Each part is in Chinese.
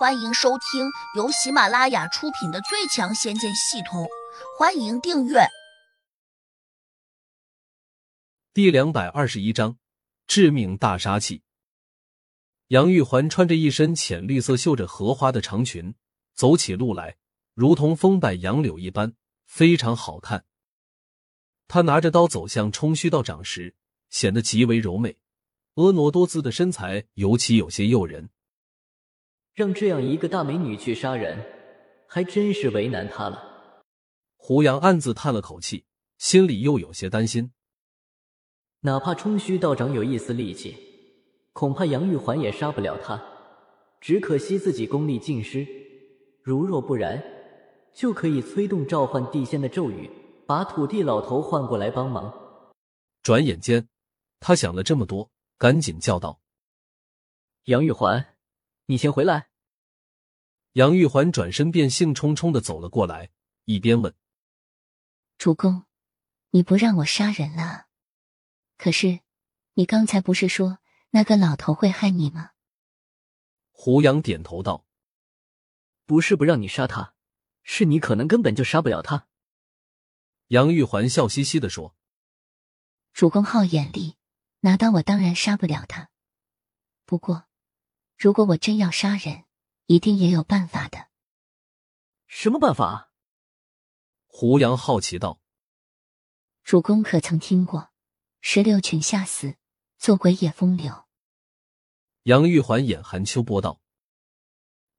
欢迎收听由喜马拉雅出品的《最强仙剑系统》，欢迎订阅。第两百二十一章：致命大杀器。杨玉环穿着一身浅绿色绣着荷花的长裙，走起路来如同风摆杨柳一般，非常好看。她拿着刀走向冲虚道长时，显得极为柔美，婀娜多姿的身材尤其有些诱人。让这样一个大美女去杀人，还真是为难她了。胡杨暗自叹了口气，心里又有些担心。哪怕冲虚道长有一丝力气，恐怕杨玉环也杀不了他。只可惜自己功力尽失，如若不然，就可以催动召唤地仙的咒语，把土地老头唤过来帮忙。转眼间，他想了这么多，赶紧叫道：“杨玉环，你先回来。”杨玉环转身便兴冲冲的走了过来，一边问：“主公，你不让我杀人了？可是，你刚才不是说那个老头会害你吗？”胡杨点头道：“不是不让你杀他，是你可能根本就杀不了他。”杨玉环笑嘻嘻的说：“主公好眼力，拿刀我当然杀不了他。不过，如果我真要杀人……”一定也有办法的。什么办法？胡杨好奇道：“主公可曾听过‘石榴裙下死，做鬼也风流’？”杨玉环眼含秋波道：“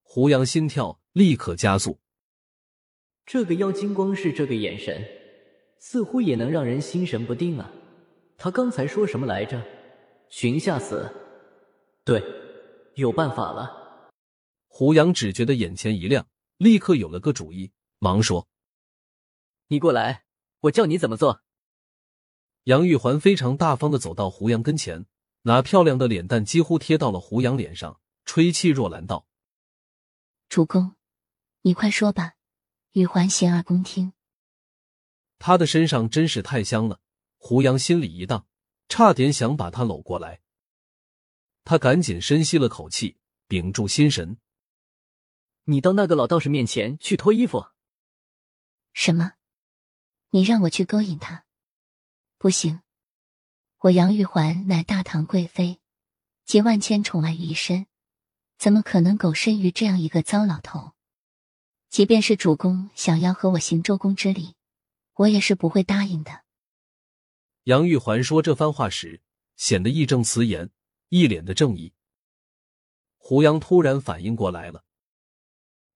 胡杨心跳立刻加速。这个妖精光是这个眼神，似乎也能让人心神不定啊！他刚才说什么来着？‘裙下死’？对，有办法了。”胡杨只觉得眼前一亮，立刻有了个主意，忙说：“你过来，我教你怎么做。”杨玉环非常大方的走到胡杨跟前，那漂亮的脸蛋几乎贴到了胡杨脸上，吹气若兰道：“主公，你快说吧，玉环洗耳恭听。”他的身上真是太香了，胡杨心里一荡，差点想把他搂过来。他赶紧深吸了口气，屏住心神。你到那个老道士面前去脱衣服？什么？你让我去勾引他？不行，我杨玉环乃大唐贵妃，集万千宠爱于一身，怎么可能苟身于这样一个糟老头？即便是主公想要和我行周公之礼，我也是不会答应的。杨玉环说这番话时，显得义正辞严，一脸的正义。胡杨突然反应过来了。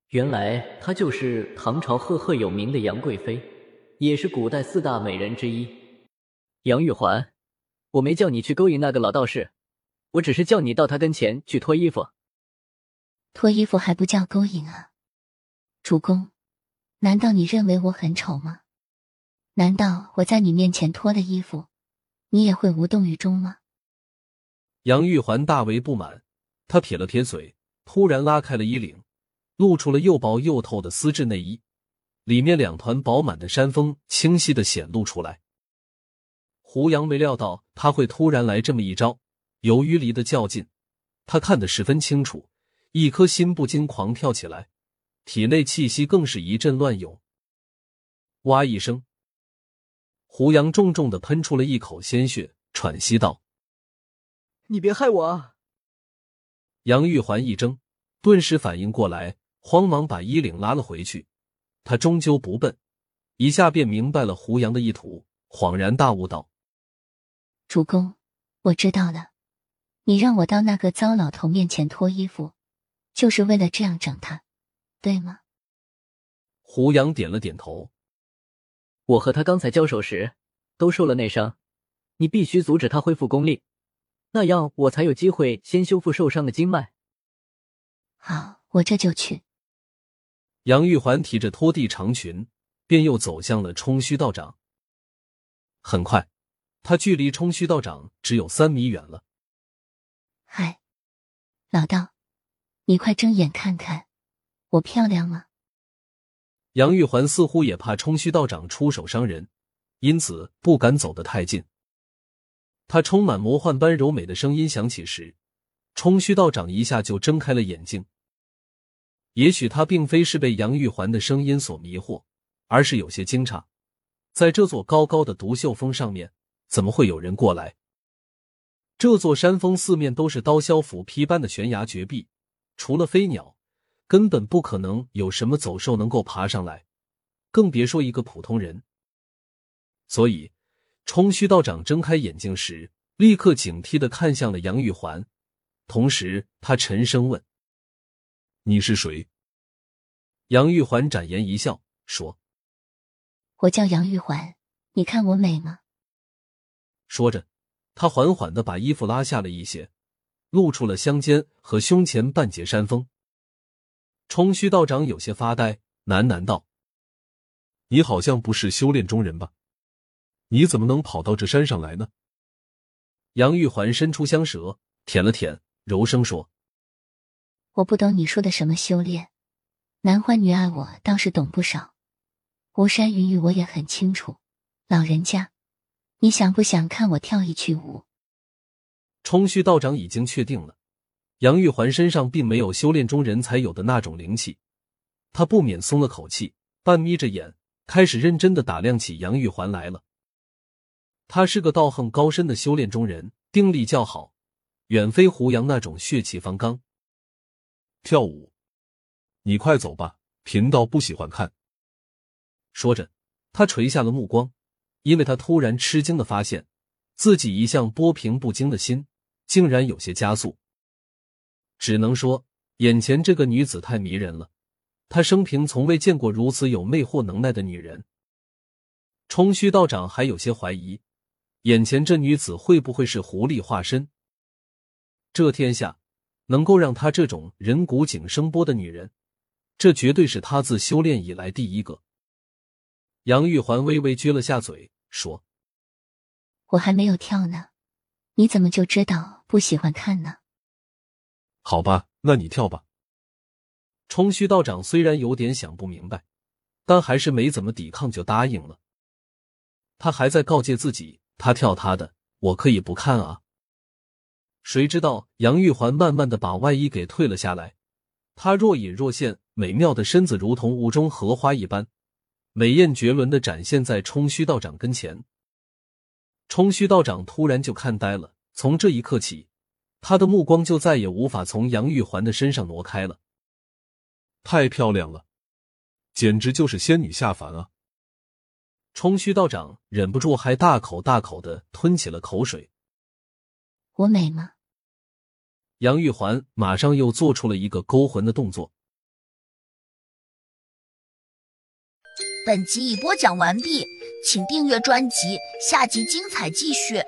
原来她就是唐朝赫赫有名的杨贵妃，也是古代四大美人之一。杨玉环，我没叫你去勾引那个老道士，我只是叫你到他跟前去脱衣服。脱衣服还不叫勾引啊？主公，难道你认为我很丑吗？难道我在你面前脱了衣服，你也会无动于衷吗？杨玉环大为不满，她撇了撇嘴，突然拉开了衣领。露出了又薄又透的丝质内衣，里面两团饱满的山峰清晰的显露出来。胡杨没料到他会突然来这么一招，由于离得较近，他看得十分清楚，一颗心不禁狂跳起来，体内气息更是一阵乱涌。哇一声，胡杨重重的喷出了一口鲜血，喘息道：“你别害我啊！”杨玉环一怔，顿时反应过来。慌忙把衣领拉了回去，他终究不笨，一下便明白了胡杨的意图，恍然大悟道：“主公，我知道了，你让我到那个糟老头面前脱衣服，就是为了这样整他，对吗？”胡杨点了点头：“我和他刚才交手时都受了内伤，你必须阻止他恢复功力，那样我才有机会先修复受伤的经脉。”好，我这就去。杨玉环提着拖地长裙，便又走向了冲虚道长。很快，他距离冲虚道长只有三米远了。嗨，老道，你快睁眼看看，我漂亮吗？杨玉环似乎也怕冲虚道长出手伤人，因此不敢走得太近。他充满魔幻般柔美的声音响起时，冲虚道长一下就睁开了眼睛。也许他并非是被杨玉环的声音所迷惑，而是有些惊诧，在这座高高的独秀峰上面，怎么会有人过来？这座山峰四面都是刀削斧劈般的悬崖绝壁，除了飞鸟，根本不可能有什么走兽能够爬上来，更别说一个普通人。所以，冲虚道长睁开眼睛时，立刻警惕的看向了杨玉环，同时他沉声问：“你是谁？”杨玉环展颜一笑，说：“我叫杨玉环，你看我美吗？”说着。他缓缓的把衣服拉下了一些，露出了香肩和胸前半截山峰。冲虚道长有些发呆，喃喃道：“你好像不是修炼中人吧？你怎么能跑到这山上来呢？”杨玉环伸出香舌舔了舔，柔声说：“我不懂你说的什么修炼，男欢女爱我倒是懂不少，巫山云雨我也很清楚，老人家。”你想不想看我跳一曲舞？冲虚道长已经确定了，杨玉环身上并没有修炼中人才有的那种灵气，他不免松了口气，半眯着眼，开始认真的打量起杨玉环来了。他是个道行高深的修炼中人，定力较好，远非胡杨那种血气方刚。跳舞，你快走吧，贫道不喜欢看。说着，他垂下了目光。因为他突然吃惊的发现，自己一向波平不惊的心，竟然有些加速。只能说，眼前这个女子太迷人了，他生平从未见过如此有魅惑能耐的女人。冲虚道长还有些怀疑，眼前这女子会不会是狐狸化身？这天下能够让他这种人骨井声波的女人，这绝对是他自修炼以来第一个。杨玉环微微撅了下嘴。说：“我还没有跳呢，你怎么就知道不喜欢看呢？”好吧，那你跳吧。冲虚道长虽然有点想不明白，但还是没怎么抵抗就答应了。他还在告诫自己：“他跳他的，我可以不看啊。”谁知道杨玉环慢慢的把外衣给退了下来，她若隐若现、美妙的身子如同雾中荷花一般。美艳绝伦的展现在冲虚道长跟前，冲虚道长突然就看呆了。从这一刻起，他的目光就再也无法从杨玉环的身上挪开了。太漂亮了，简直就是仙女下凡啊！冲虚道长忍不住还大口大口的吞起了口水。我美吗？杨玉环马上又做出了一个勾魂的动作。本集已播讲完毕，请订阅专辑，下集精彩继续。